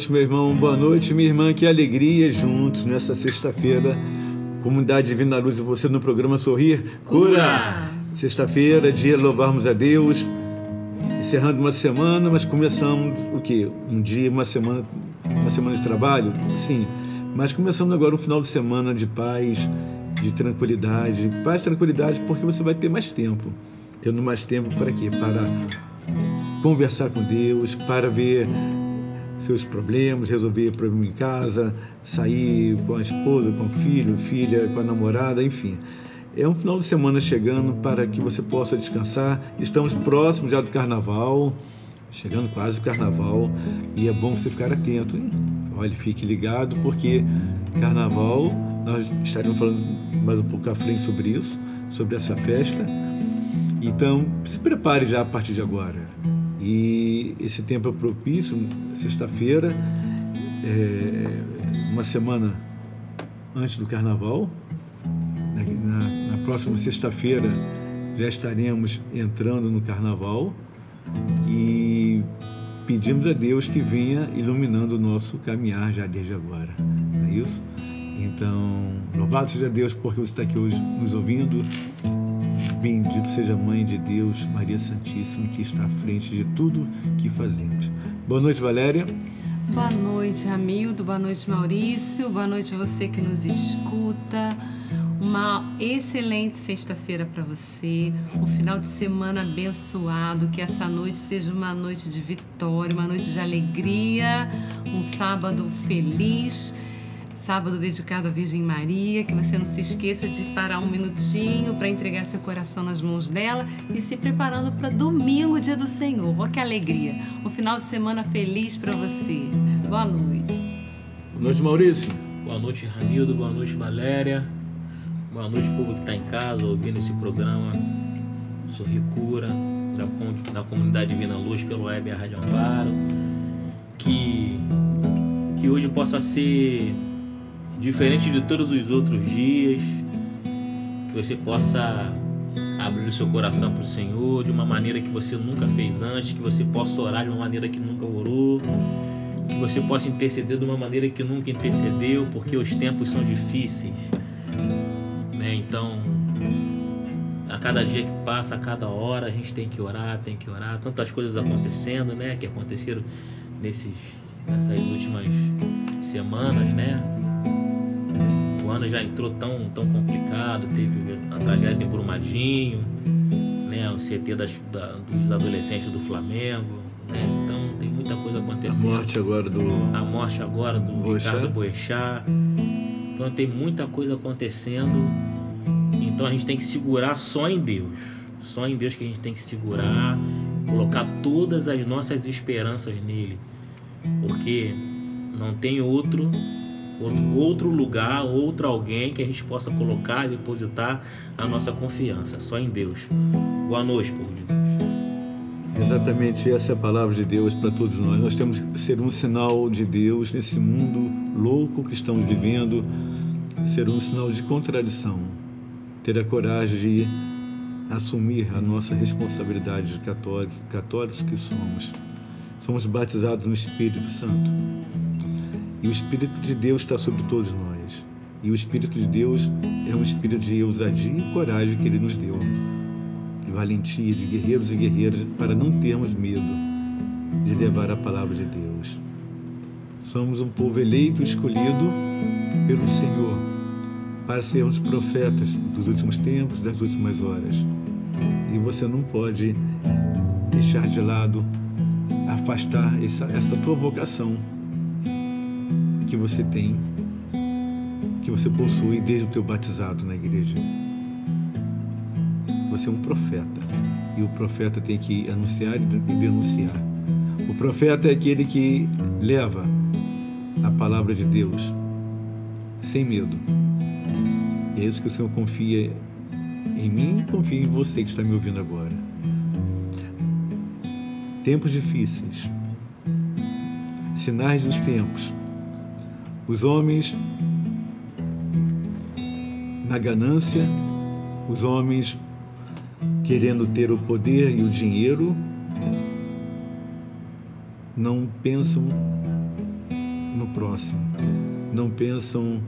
noite, meu irmão. Boa noite, minha irmã. Que alegria juntos nessa sexta-feira. Comunidade Divina Luz e você no programa Sorrir Cura. Sexta-feira, dia louvarmos a Deus. Encerrando uma semana, mas começamos o quê? Um dia, uma semana, uma semana de trabalho? Sim. Mas começando agora um final de semana de paz, de tranquilidade. Paz, tranquilidade, porque você vai ter mais tempo. Tendo mais tempo para quê? Para conversar com Deus, para ver seus problemas, resolver problema em casa, sair com a esposa, com o filho, filha, com a namorada, enfim. É um final de semana chegando para que você possa descansar. Estamos próximos já do carnaval, chegando quase o carnaval, e é bom você ficar atento, hein? Olha, fique ligado, porque carnaval, nós estaremos falando mais um pouco à frente sobre isso, sobre essa festa. Então, se prepare já a partir de agora. E esse tempo é propício, sexta-feira, é, uma semana antes do carnaval. Na, na, próxima sexta-feira já estaremos entrando no carnaval e pedimos a Deus que venha iluminando o nosso caminhar já desde agora. Não é isso? Então, louvado seja Deus porque você está aqui hoje nos ouvindo. Bendito seja a Mãe de Deus, Maria Santíssima, que está à frente de tudo que fazemos. Boa noite, Valéria. Boa noite, Hamildo. Boa noite, Maurício. Boa noite, você que nos escuta. Uma excelente sexta-feira para você, um final de semana abençoado, que essa noite seja uma noite de vitória, uma noite de alegria, um sábado feliz sábado dedicado à Virgem Maria, que você não se esqueça de parar um minutinho para entregar seu coração nas mãos dela e se preparando para domingo, dia do Senhor. Olha que alegria! Um final de semana feliz para você. Boa noite. Boa noite, Maurício. Boa noite, Ramildo. Boa noite, Valéria. Boa noite, povo que está em casa ouvindo esse programa. Sorri Cura, da, da comunidade Divina Luz pelo web a Rádio Amparo. Que, que hoje possa ser diferente de todos os outros dias, que você possa abrir o seu coração para o Senhor de uma maneira que você nunca fez antes, que você possa orar de uma maneira que nunca orou, que você possa interceder de uma maneira que nunca intercedeu, porque os tempos são difíceis. Né? Então, a cada dia que passa, a cada hora, a gente tem que orar, tem que orar. Tantas coisas acontecendo, né? Que aconteceram nesses, nessas últimas semanas, né? Já entrou tão, tão complicado, teve a tragédia em Brumadinho, né, o CT das, da, dos adolescentes do Flamengo, né, então tem muita coisa acontecendo. A morte agora do. A morte agora do Boechat. Ricardo Boechat. Então tem muita coisa acontecendo. Então a gente tem que segurar só em Deus. Só em Deus que a gente tem que segurar, colocar todas as nossas esperanças nele. Porque não tem outro outro, lugar, outro alguém que a gente possa colocar e depositar a nossa confiança, só em Deus. Boa noite, povo de Deus. Exatamente essa é a palavra de Deus para todos nós. Nós temos que ser um sinal de Deus nesse mundo louco que estamos vivendo, ser um sinal de contradição, ter a coragem de assumir a nossa responsabilidade de católicos, católicos que somos. Somos batizados no Espírito Santo. E o Espírito de Deus está sobre todos nós. E o Espírito de Deus é um espírito de ousadia e coragem que Ele nos deu, de valentia, de guerreiros e guerreiras, para não termos medo de levar a palavra de Deus. Somos um povo eleito, escolhido pelo Senhor, para sermos profetas dos últimos tempos, das últimas horas. E você não pode deixar de lado, afastar essa, essa tua vocação que você tem, que você possui desde o teu batizado na igreja. Você é um profeta. e o profeta tem que anunciar e denunciar. O profeta é aquele que leva a palavra de Deus sem medo. E é isso que o Senhor confia em mim e confia em você que está me ouvindo agora. Tempos difíceis, sinais dos tempos. Os homens na ganância, os homens querendo ter o poder e o dinheiro, não pensam no próximo, não pensam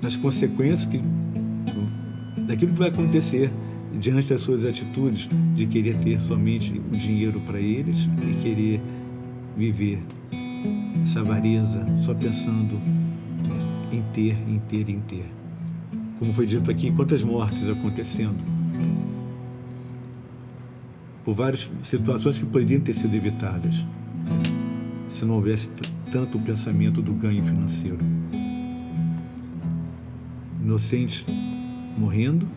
nas consequências que, daquilo que vai acontecer diante das suas atitudes de querer ter somente o dinheiro para eles e querer viver essa avareza só pensando em ter, em ter, em ter. Como foi dito aqui, quantas mortes acontecendo por várias situações que poderiam ter sido evitadas se não houvesse tanto o pensamento do ganho financeiro. Inocentes morrendo,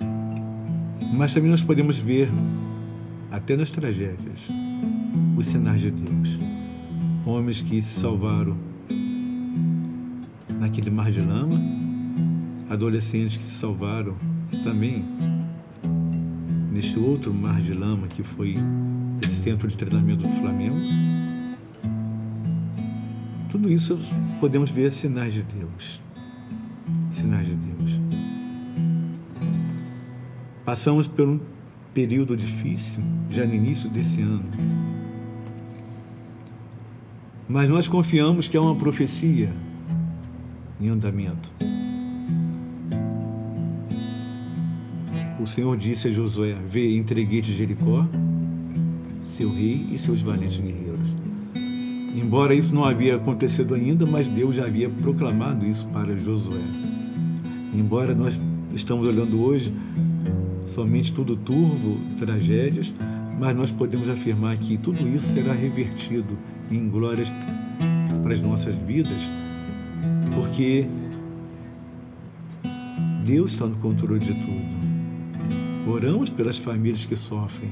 mas também nós podemos ver, até nas tragédias, os sinais de Deus. Homens que se salvaram naquele mar de lama, adolescentes que se salvaram também neste outro mar de lama que foi esse centro de treinamento do Flamengo. Tudo isso podemos ver sinais de Deus. Sinais de Deus. Passamos por um período difícil, já no início desse ano. Mas nós confiamos que é uma profecia em andamento. O Senhor disse a Josué: Vê, entreguei-te Jericó, seu rei e seus valentes guerreiros. Embora isso não havia acontecido ainda, mas Deus já havia proclamado isso para Josué. Embora nós estamos olhando hoje somente tudo turvo, tragédias, mas nós podemos afirmar que tudo isso será revertido em glórias para as nossas vidas, porque Deus está no controle de tudo. Oramos pelas famílias que sofrem.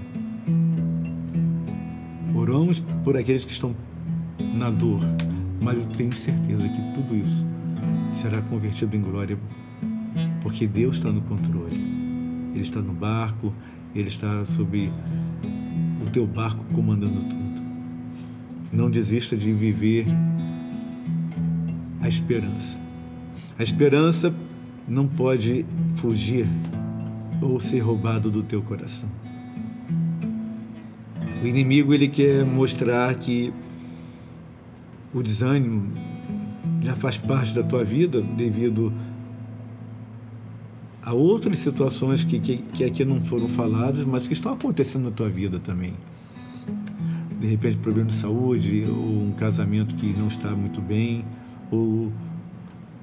Oramos por aqueles que estão na dor, mas eu tenho certeza que tudo isso será convertido em glória, porque Deus está no controle. Ele está no barco, Ele está sob o teu barco comandando tudo. Não desista de viver a esperança. A esperança não pode fugir ou ser roubado do teu coração. O inimigo ele quer mostrar que o desânimo já faz parte da tua vida devido a outras situações que, que, que aqui não foram faladas, mas que estão acontecendo na tua vida também. De repente, problema de saúde, ou um casamento que não está muito bem, ou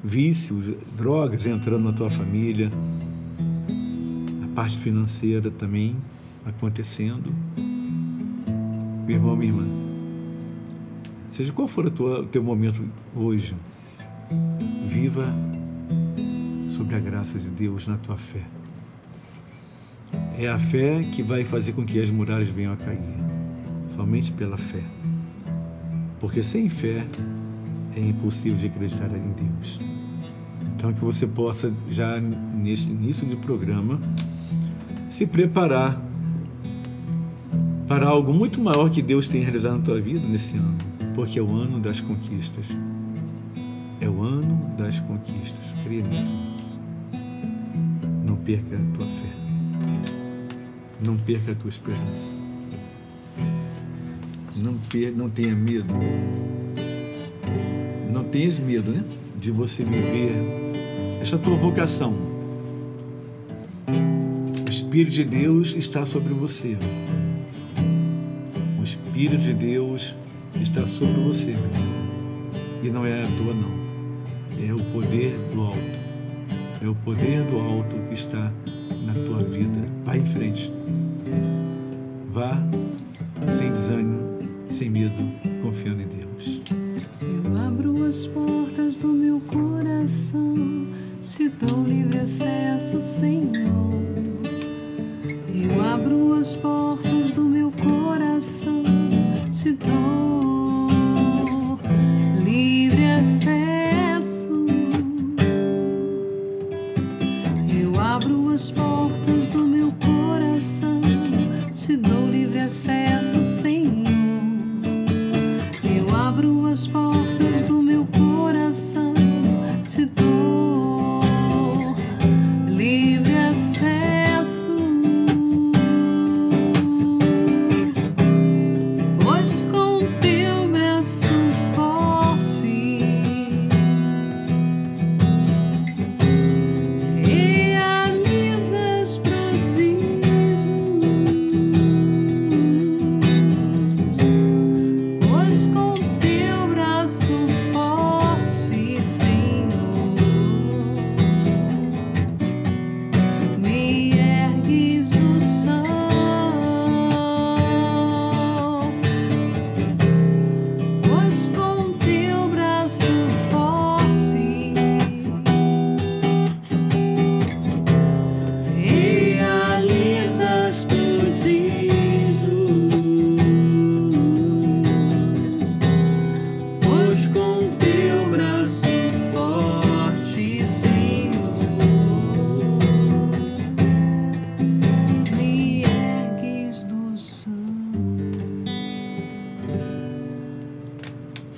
vícios, drogas entrando na tua família, a parte financeira também acontecendo. Meu irmão, minha irmã, seja qual for o teu momento hoje, viva sobre a graça de Deus na tua fé. É a fé que vai fazer com que as muralhas venham a cair. Somente pela fé. Porque sem fé é impossível de acreditar em Deus. Então que você possa já neste início de programa se preparar para algo muito maior que Deus tem realizado na tua vida nesse ano, porque é o ano das conquistas. É o ano das conquistas. Creia nisso. Não perca a tua fé. Não perca a tua esperança. Não, não tenha medo. Não tenhas medo, né? De você viver esta tua vocação. O Espírito de Deus está sobre você. O Espírito de Deus está sobre você, meu irmão. E não é à toa, não. É o poder do alto é o poder do alto que está na tua vida. Vá em frente. Vá sem medo, confiando em Deus. Eu abro as portas do meu coração, te dou livre acesso, Senhor. Eu abro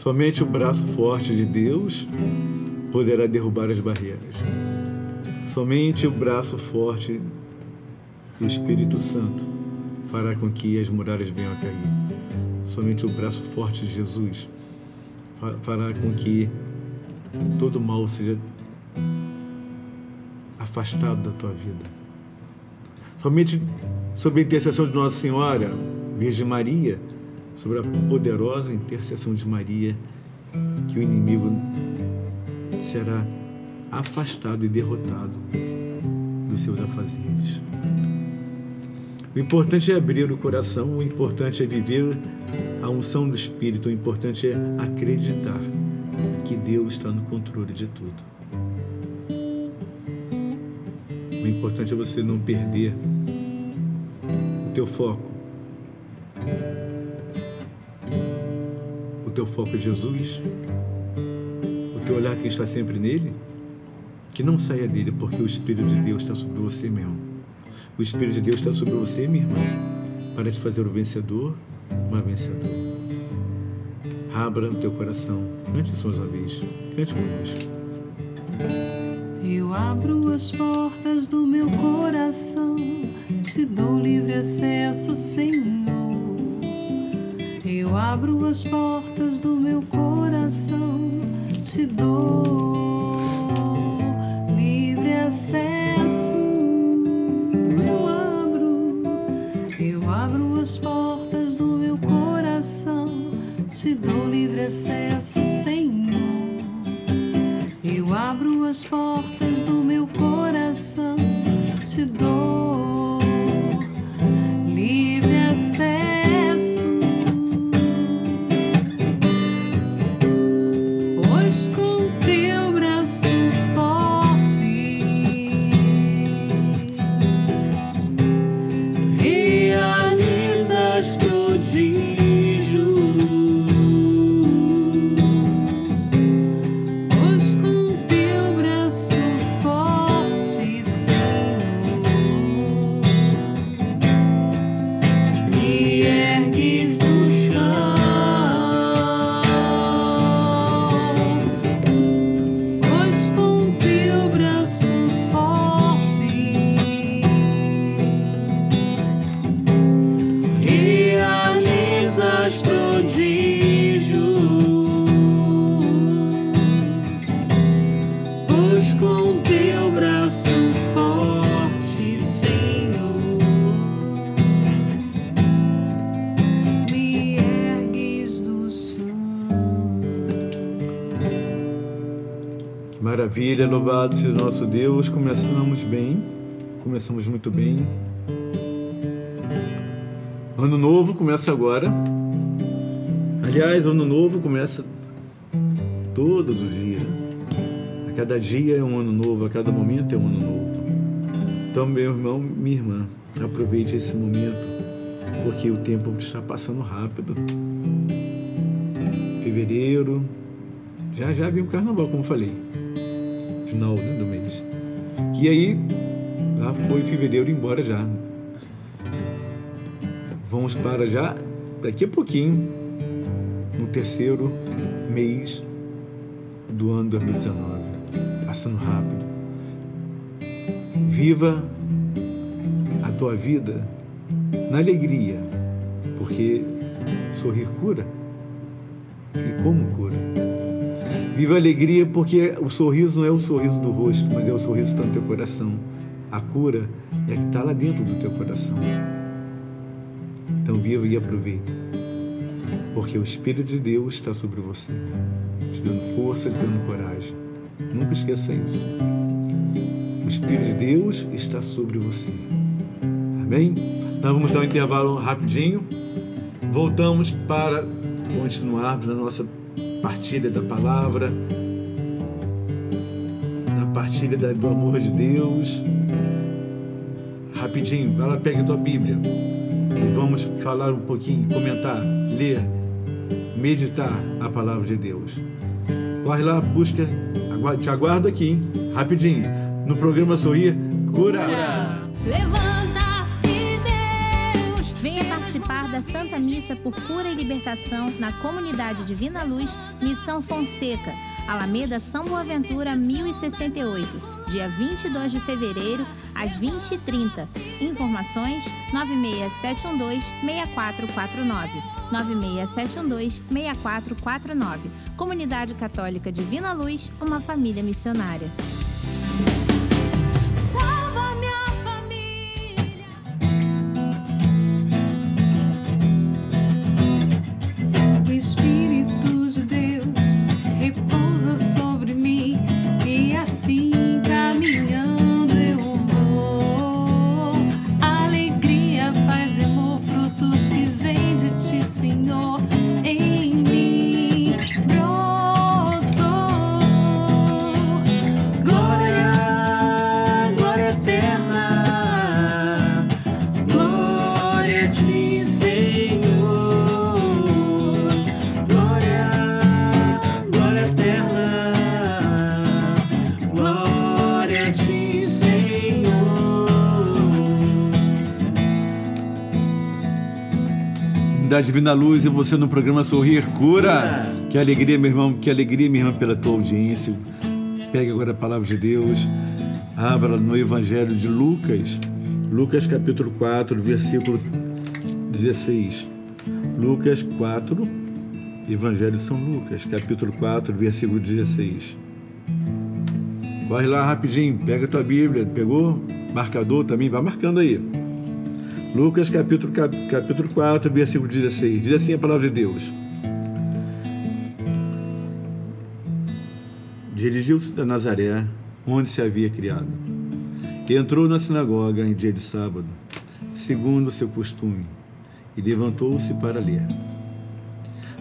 Somente o braço forte de Deus poderá derrubar as barreiras. Somente o braço forte do Espírito Santo fará com que as muralhas venham a cair. Somente o braço forte de Jesus fa- fará com que todo mal seja afastado da tua vida. Somente sob a intercessão de Nossa Senhora, Virgem Maria, sobre a poderosa intercessão de Maria, que o inimigo será afastado e derrotado dos seus afazeres. O importante é abrir o coração, o importante é viver a unção do Espírito, o importante é acreditar que Deus está no controle de tudo. O importante é você não perder o teu foco. Foco é Jesus. O teu olhar tem que estar sempre nele. Que não saia dele, porque o Espírito de Deus está sobre você mesmo. O Espírito de Deus está sobre você, minha irmã, para te fazer o vencedor, uma vencedora. Abra o teu coração. Cante mais uma vez. Cante conosco. Eu abro as portas do meu coração, te dou livre acesso, Senhor. Abro as portas do meu coração, te dou maravilha, louvado seja nosso Deus. Começamos bem, começamos muito bem. Ano novo começa agora. Aliás, ano novo começa todos os dias. né? A cada dia é um ano novo, a cada momento é um ano novo. Então, meu irmão, minha irmã, aproveite esse momento, porque o tempo está passando rápido. Fevereiro, já já vem o carnaval, como falei, final né, do mês. E aí, lá foi fevereiro embora já. Vamos para já, daqui a pouquinho, no terceiro mês do ano 2019. Passando rápido. Viva a tua vida na alegria, porque sorrir cura. E como cura? Viva alegria, porque o sorriso não é o sorriso do rosto, mas é o sorriso que está no teu coração. A cura é a que está lá dentro do teu coração. Então viva e aproveita, porque o Espírito de Deus está sobre você, te dando força, te dando coragem. Nunca esqueça isso. O Espírito de Deus está sobre você. Amém? Nós vamos dar um intervalo rapidinho. Voltamos para continuarmos na nossa partilha da palavra, na partilha do amor de Deus. Rapidinho, vai lá, pega a tua Bíblia e vamos falar um pouquinho, comentar, ler, meditar a palavra de Deus. Corre lá, busca, te aguardo aqui, hein? rapidinho no programa Sorrir Cura. Venha participar da Santa Missa por Cura e Libertação na Comunidade Divina Luz, Missão Fonseca, Alameda São Boaventura, 1068, dia 22 de fevereiro, às 20h30. Informações 96712-6449. 96712-6449. Comunidade Católica Divina Luz, uma família missionária. Senhor. Da Divina Luz e você no programa Sorrir Cura. Que alegria, meu irmão, que alegria, minha irmã, pela tua audiência. Pegue agora a palavra de Deus, abra no Evangelho de Lucas, Lucas capítulo 4, versículo 16. Lucas 4, Evangelho de São Lucas, capítulo 4, versículo 16. Corre lá rapidinho, pega a tua Bíblia, pegou? Marcador também, vai marcando aí. Lucas capítulo, capítulo 4, versículo 16. Diz assim a palavra de Deus. Dirigiu-se a Nazaré, onde se havia criado. E entrou na sinagoga em dia de sábado, segundo o seu costume, e levantou-se para ler.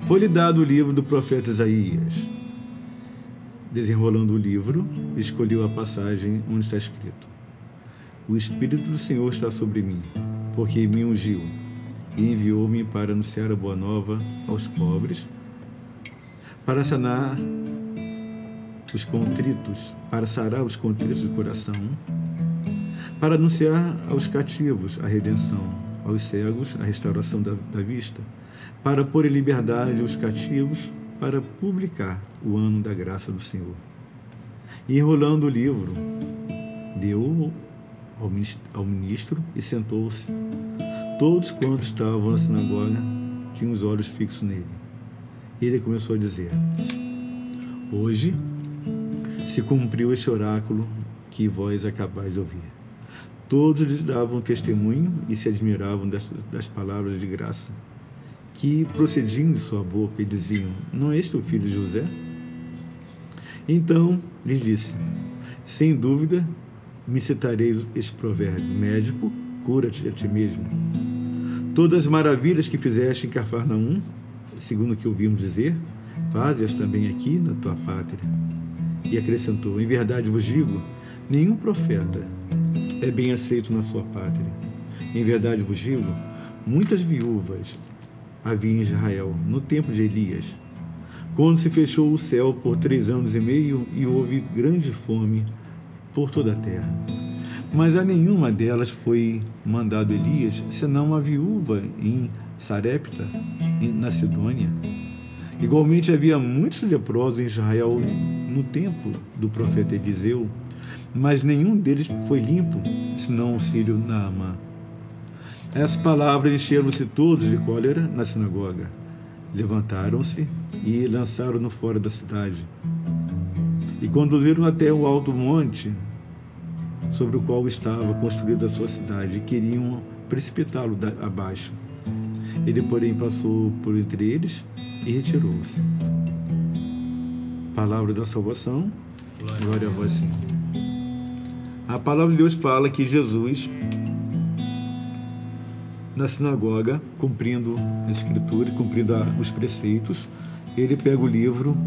Foi-lhe dado o livro do profeta Isaías. Desenrolando o livro, escolheu a passagem onde está escrito: O Espírito do Senhor está sobre mim porque me ungiu e enviou-me para anunciar a boa nova aos pobres, para sanar os contritos, para sarar os contritos do coração, para anunciar aos cativos a redenção, aos cegos a restauração da, da vista, para pôr em liberdade os cativos, para publicar o ano da graça do Senhor. E enrolando o livro, deu ao ministro, e sentou-se. Todos quantos estavam na sinagoga tinham os olhos fixos nele. Ele começou a dizer: Hoje se cumpriu este oráculo que vós acabais de ouvir. Todos lhe davam testemunho e se admiravam das, das palavras de graça que procediam de sua boca e diziam: Não é este o filho de José? Então lhes disse: Sem dúvida me citareis este provérbio: Médico, cura-te a ti mesmo. Todas as maravilhas que fizeste em Cafarnaum, segundo o que ouvimos dizer, faze-as também aqui na tua pátria. E acrescentou: Em verdade vos digo, nenhum profeta é bem aceito na sua pátria. Em verdade vos digo, muitas viúvas havia em Israel no tempo de Elias, quando se fechou o céu por três anos e meio e houve grande fome por toda a terra. Mas a nenhuma delas foi mandado Elias, senão a viúva em Sarepta, na Sidônia. Igualmente havia muitos leprosos em Israel no tempo do profeta Eliseu, mas nenhum deles foi limpo, senão o sírio Naamã. Essas palavras encheram-se todos de cólera na sinagoga. Levantaram-se e lançaram-no fora da cidade. E conduziram até o alto monte sobre o qual estava construída a sua cidade, e queriam precipitá-lo abaixo. Ele, porém, passou por entre eles e retirou-se. Palavra da salvação. Glória, a vós, Senhor. A palavra de Deus fala que Jesus, na sinagoga, cumprindo a escritura, cumprindo os preceitos, ele pega o livro,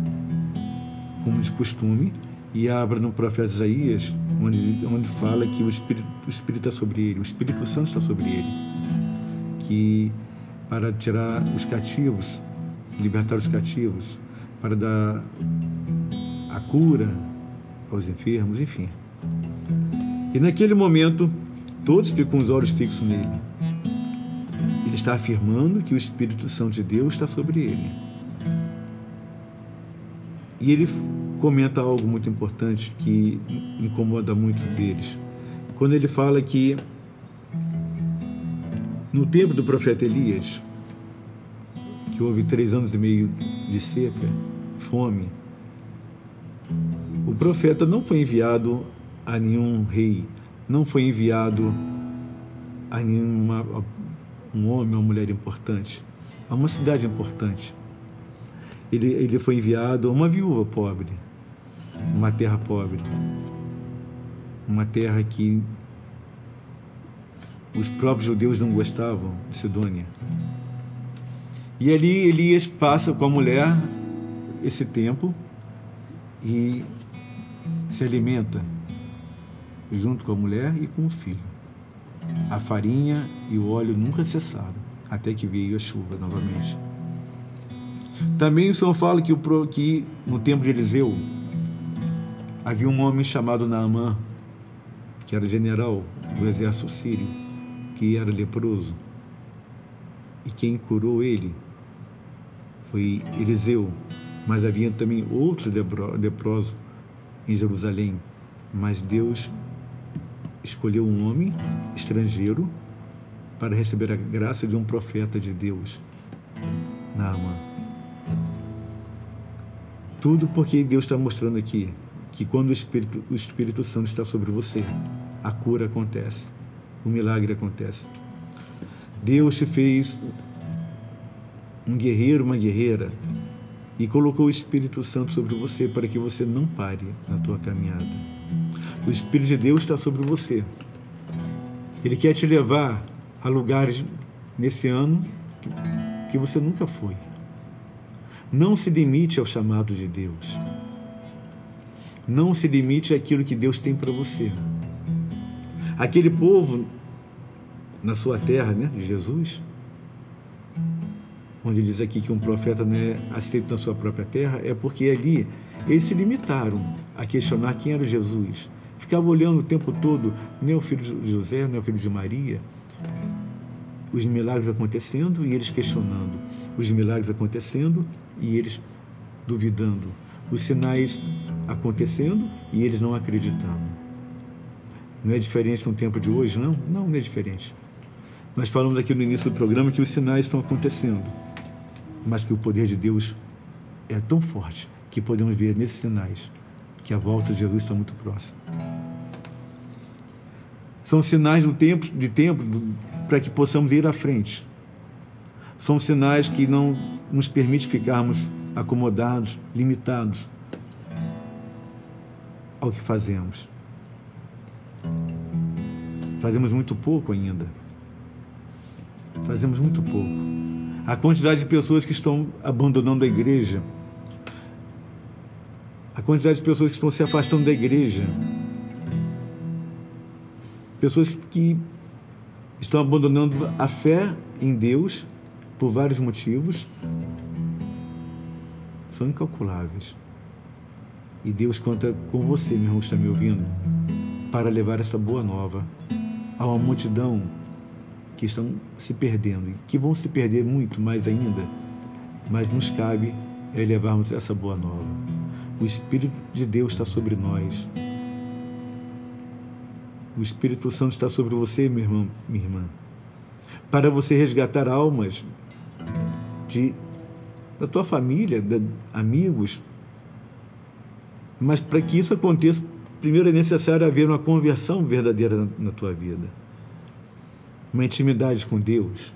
como de costume, e abre no profeta Isaías, onde, onde fala que o Espírito, o Espírito está sobre ele, o Espírito Santo está sobre ele, que para tirar os cativos, libertar os cativos, para dar a cura aos enfermos, enfim. E naquele momento, todos ficam com os olhos fixos nele. Ele está afirmando que o Espírito Santo de Deus está sobre ele. E ele comenta algo muito importante que incomoda muito deles. Quando ele fala que no tempo do profeta Elias, que houve três anos e meio de seca, fome, o profeta não foi enviado a nenhum rei, não foi enviado a nenhuma um homem ou mulher importante, a uma cidade importante. Ele, ele foi enviado a uma viúva pobre, uma terra pobre, uma terra que os próprios judeus não gostavam de Sidônia. E ali Elias passa com a mulher esse tempo e se alimenta junto com a mulher e com o filho. A farinha e o óleo nunca cessaram, até que veio a chuva novamente. Também o Senhor fala que, que no tempo de Eliseu havia um homem chamado Naamã, que era general do exército sírio, que era leproso. E quem curou ele foi Eliseu, mas havia também outros leprosos em Jerusalém. Mas Deus escolheu um homem estrangeiro para receber a graça de um profeta de Deus, Naamã. Tudo porque Deus está mostrando aqui que quando o Espírito, o Espírito Santo está sobre você, a cura acontece, o milagre acontece. Deus te fez um guerreiro, uma guerreira, e colocou o Espírito Santo sobre você para que você não pare na tua caminhada. O Espírito de Deus está sobre você. Ele quer te levar a lugares nesse ano que você nunca foi. Não se limite ao chamado de Deus. Não se limite àquilo que Deus tem para você. Aquele povo na sua terra, né, de Jesus, onde diz aqui que um profeta não é aceito na sua própria terra, é porque ali eles se limitaram a questionar quem era Jesus. Ficavam olhando o tempo todo, nem o filho de José, nem o filho de Maria, os milagres acontecendo e eles questionando, os milagres acontecendo e eles duvidando, os sinais acontecendo e eles não acreditando. Não é diferente no tempo de hoje, não? Não, não é diferente. Nós falamos aqui no início do programa que os sinais estão acontecendo, mas que o poder de Deus é tão forte que podemos ver nesses sinais que a volta de Jesus está muito próxima. São sinais do tempo, de tempo para que possamos ir à frente. São sinais que não nos permitem ficarmos acomodados, limitados ao que fazemos. Fazemos muito pouco ainda. Fazemos muito pouco. A quantidade de pessoas que estão abandonando a igreja, a quantidade de pessoas que estão se afastando da igreja, Pessoas que estão abandonando a fé em Deus por vários motivos. São incalculáveis. E Deus conta com você, meu irmão, que está me ouvindo, para levar essa boa nova a uma multidão que estão se perdendo e que vão se perder muito mais ainda, mas nos cabe é levarmos essa boa nova. O Espírito de Deus está sobre nós. O Espírito Santo está sobre você, meu irmão, minha irmã, para você resgatar almas de, da tua família, de amigos. Mas para que isso aconteça, primeiro é necessário haver uma conversão verdadeira na, tua vida. Uma intimidade com Deus.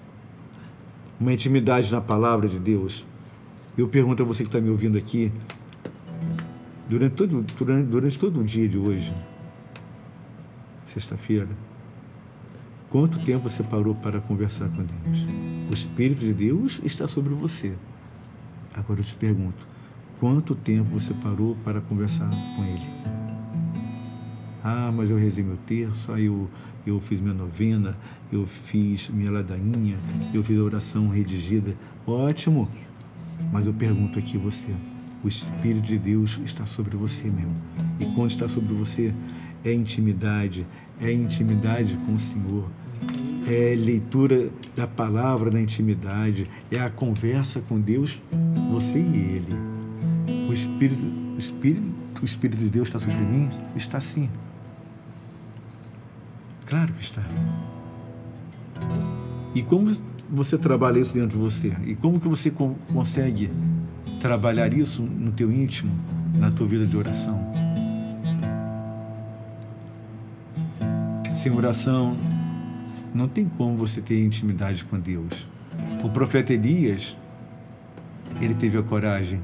Uma intimidade na palavra de Deus. Eu pergunto a você que está me ouvindo aqui, durante todo, durante, durante todo o dia de hoje, sexta-feira, quanto tempo você parou para conversar com Deus? O Espírito de Deus está sobre você. Agora eu te pergunto, quanto tempo você parou para conversar com Ele? Ah, mas eu rezei meu terço, aí eu, eu fiz minha novena, eu fiz minha ladainha, eu fiz a oração redigida. Ótimo! Mas eu pergunto aqui você, o Espírito de Deus está sobre você mesmo. E quando está sobre você, é intimidade, é intimidade com o Senhor, é leitura da palavra na intimidade, é a conversa com Deus, você e Ele. O Espírito, o Espírito, o Espírito de Deus está sobre mim? Está sim. Claro que está. E como você trabalha isso dentro de você? E como que você consegue trabalhar isso no teu íntimo, na tua vida de oração? Sem oração, não tem como você ter intimidade com Deus. O profeta Elias, ele teve a coragem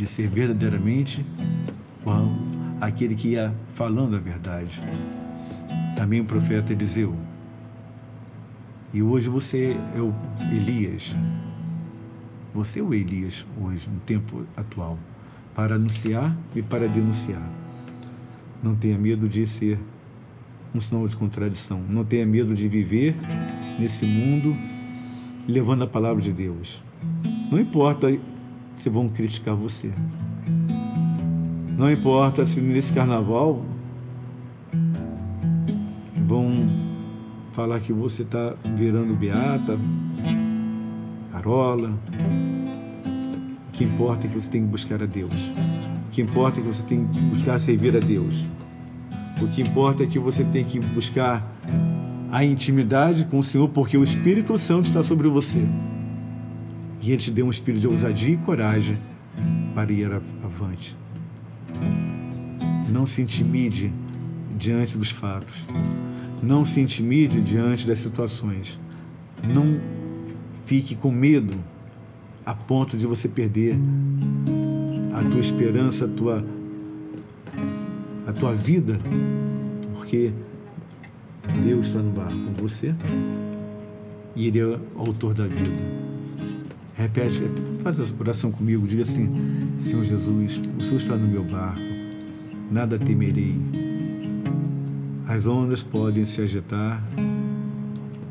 de ser verdadeiramente aquele que ia falando a verdade. Também o profeta Eliseu. E hoje você é o Elias. Você é o Elias hoje, no tempo atual, para anunciar e para denunciar. Não tenha medo de ser um sinal de contradição. Não tenha medo de viver nesse mundo levando a palavra de Deus. Não importa se vão criticar você. Não importa se nesse carnaval vão falar que você está virando beata, carola. O que importa é que você tem que buscar a Deus. O que importa é que você tem que buscar servir a Deus. O que importa é que você tem que buscar a intimidade com o Senhor, porque o Espírito Santo está sobre você. E Ele te deu um espírito de ousadia e coragem para ir avante. Não se intimide diante dos fatos. Não se intimide diante das situações. Não fique com medo a ponto de você perder a tua esperança, a tua, a tua vida, porque Deus está no barco com você e Ele é o autor da vida. Repete, faz a oração comigo, diga assim: Senhor Jesus, o Senhor está no meu barco, nada temerei as ondas podem se agitar,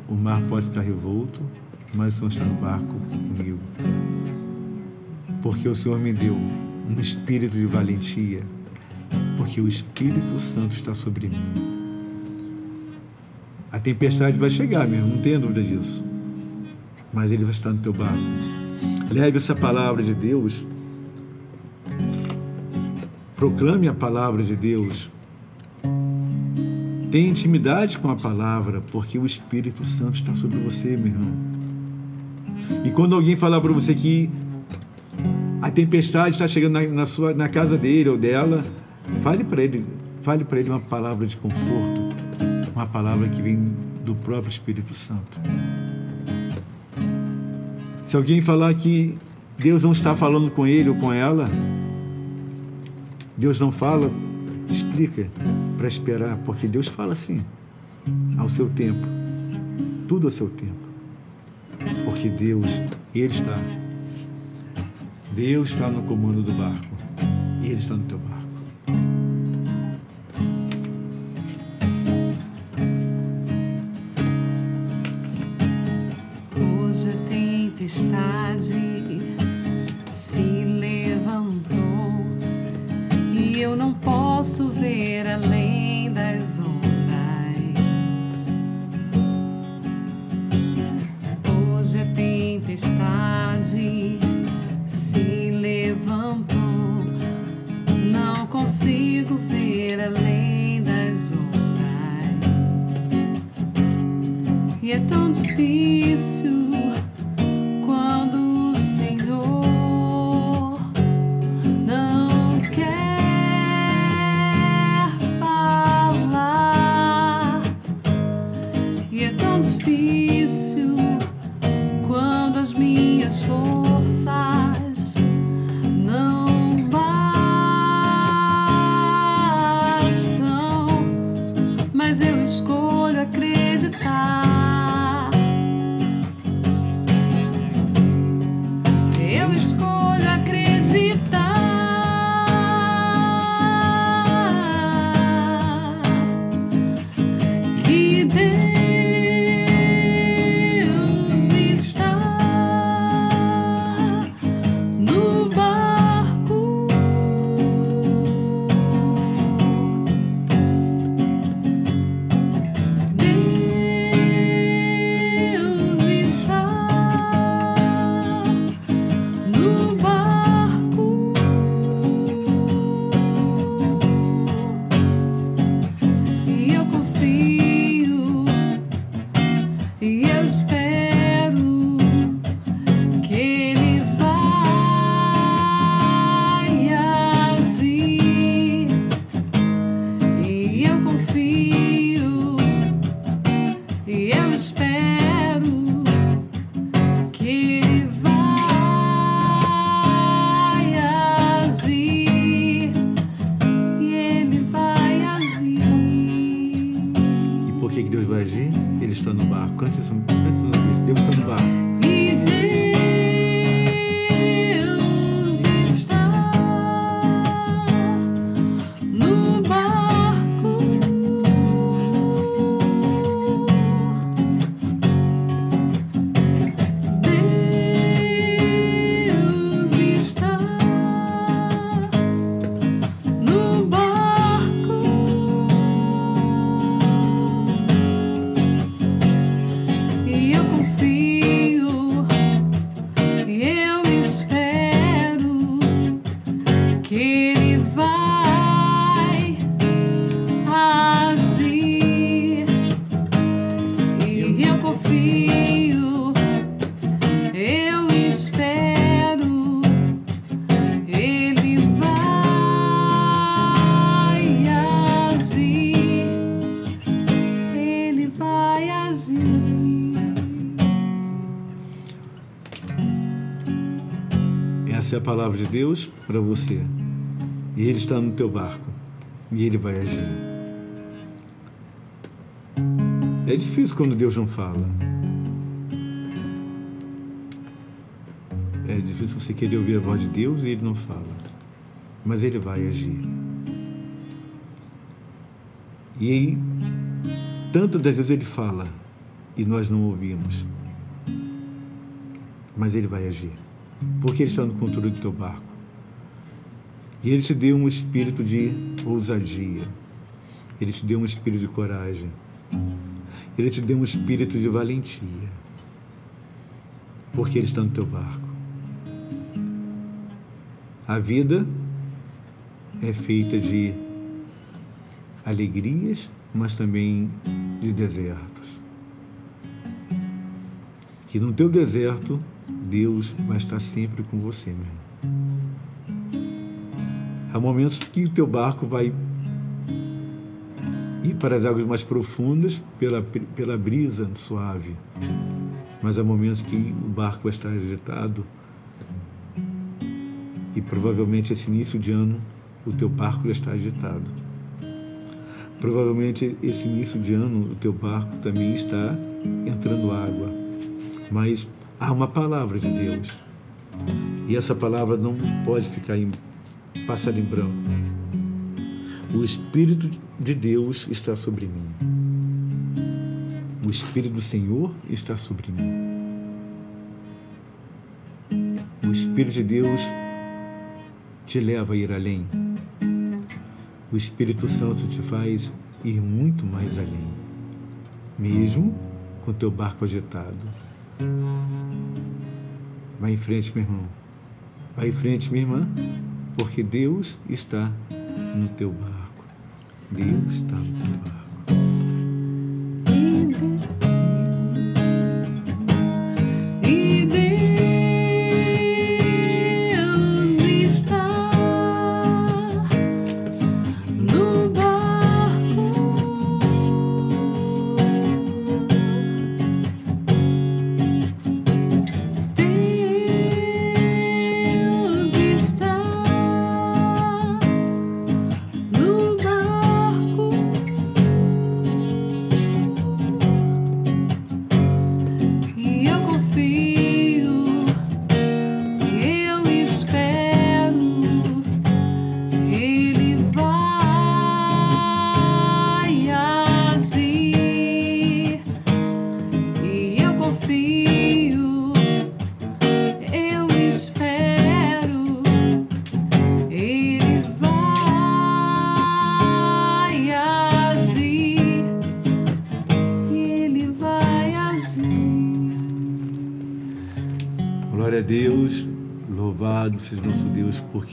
o mar pode ficar revolto, mas o Senhor está no barco comigo. Porque o Senhor me deu um espírito de valentia, porque o Espírito Santo está sobre mim. A tempestade vai chegar mesmo, não tenha dúvida disso. Mas ele vai estar no teu barco. Leve essa palavra de Deus. Proclame a palavra de Deus Tenha intimidade com a palavra, porque o Espírito Santo está sobre você, meu irmão. E quando alguém falar para você que a tempestade está chegando na, na, sua, na casa dele ou dela, fale para ele, fale para ele uma palavra de conforto, uma palavra que vem do próprio Espírito Santo. Se alguém falar que Deus não está falando com ele ou com ela, Deus não fala, explica para esperar, porque Deus fala assim, ao seu tempo, tudo ao seu tempo. Porque Deus, Ele está. Deus está no comando do barco. Ele está no teu barco. A palavra de Deus para você. E Ele está no teu barco. E Ele vai agir. É difícil quando Deus não fala. É difícil você querer ouvir a voz de Deus e Ele não fala. Mas Ele vai agir. E aí, tantas das vezes Ele fala e nós não ouvimos. Mas Ele vai agir porque Ele está no controle do teu barco. E Ele te deu um espírito de ousadia. Ele te deu um espírito de coragem. Ele te deu um espírito de valentia. Porque Ele está no teu barco. A vida é feita de alegrias, mas também de desertos. E no teu deserto, Deus vai estar sempre com você, meu irmão. Há momentos que o teu barco vai ir para as águas mais profundas pela, pela brisa suave. Mas há momentos que o barco vai estar agitado e provavelmente esse início de ano o teu barco já está agitado. Provavelmente esse início de ano o teu barco também está entrando água. Mas há uma palavra de Deus. E essa palavra não pode ficar em, passar em branco. O Espírito de Deus está sobre mim. O Espírito do Senhor está sobre mim. O Espírito de Deus te leva a ir além. O Espírito Santo te faz ir muito mais além, mesmo com teu barco agitado. Vai em frente, meu irmão. Vai em frente, minha irmã, porque Deus está no teu barco. Deus está no teu barco.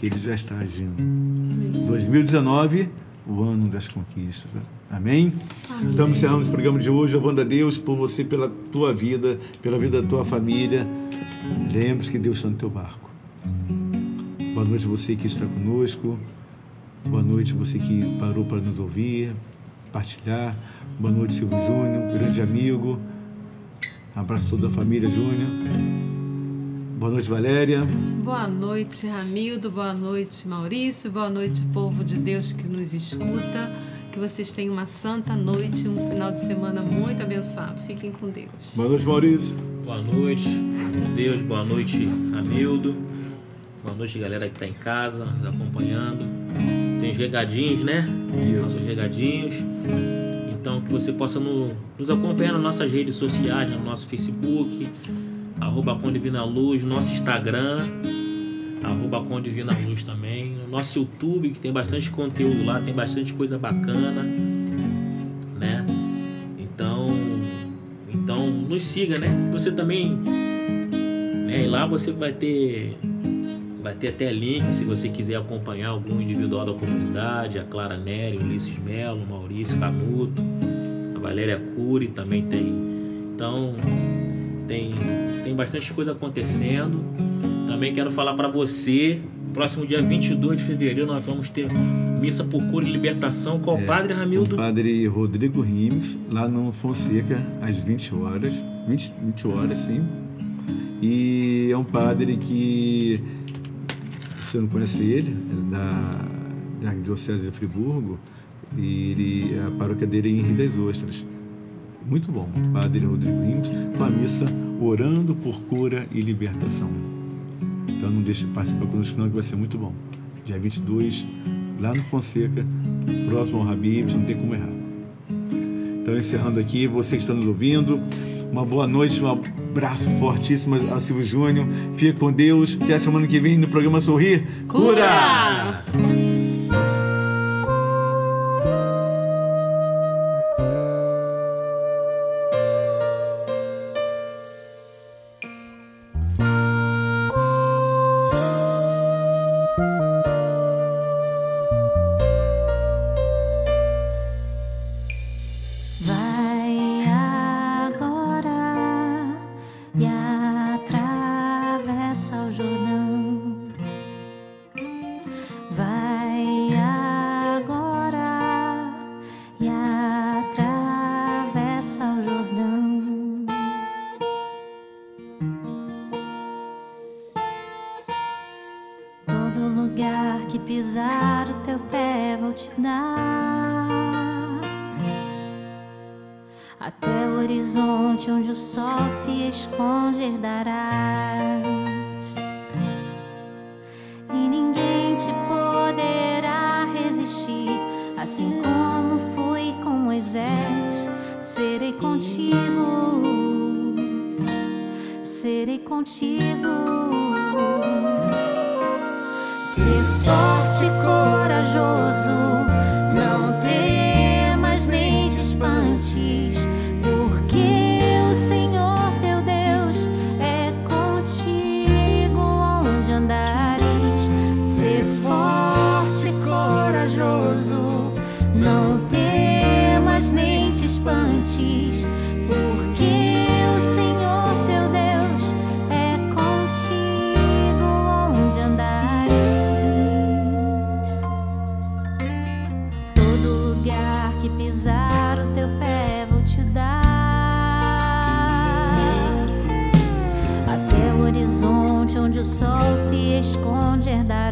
Ele já está agindo. 2019, o ano das conquistas. Amém? Amém. Estamos encerrando esse programa de hoje, louvando a Deus por você, pela tua vida, pela vida da tua família. Lembre-se que Deus está no teu barco. Boa noite você que está conosco. Boa noite você que parou para nos ouvir, partilhar. Boa noite, Silvio Júnior, grande amigo. Abraço toda a família Júnior. Boa noite, Valéria. Boa noite, Ramildo. Boa noite, Maurício. Boa noite, povo de Deus que nos escuta. Que vocês tenham uma santa noite, um final de semana muito abençoado. Fiquem com Deus. Boa noite, Maurício. Boa noite, Deus. Boa noite, Ramildo. Boa noite, galera que está em casa, nos acompanhando. Tem os regadinhos, né? Isso. Nossos regadinhos. Então, que você possa no, nos acompanhar nas nossas redes sociais, no nosso Facebook, arroba com Divina Luz, nosso Instagram, arroba com Divina Luz também, no nosso YouTube, que tem bastante conteúdo lá, tem bastante coisa bacana, né? Então, então nos siga, né? Você também, né? E lá você vai ter vai ter até link se você quiser acompanhar algum individual da comunidade, a Clara Nery, Ulisses Melo, Maurício Canuto, a Valéria Cury também tem. Então, tem, tem bastante coisa acontecendo. Também quero falar para você, próximo dia 22 de fevereiro nós vamos ter missa por cura e libertação com o é, Padre Ramildo. O Padre Rodrigo Rimes, lá no Fonseca, às 20 horas. 20, 20 horas, sim. E é um padre que você não conhece ele, é da, da Diocese de Friburgo, e ele, a paróquia dele é em Rio das Ostras muito bom. Padre Rodrigo Rimes, com a missa Orando por Cura e Libertação. Então não deixe de participar conosco, não, que vai ser muito bom. Dia 22, lá no Fonseca, próximo ao Habibs, não tem como errar. Então, encerrando aqui, você que está nos ouvindo, uma boa noite, um abraço fortíssimo a Silvio Júnior. Fique com Deus. Até semana que vem no programa Sorrir. Cura! Cura! Contigo. Onde o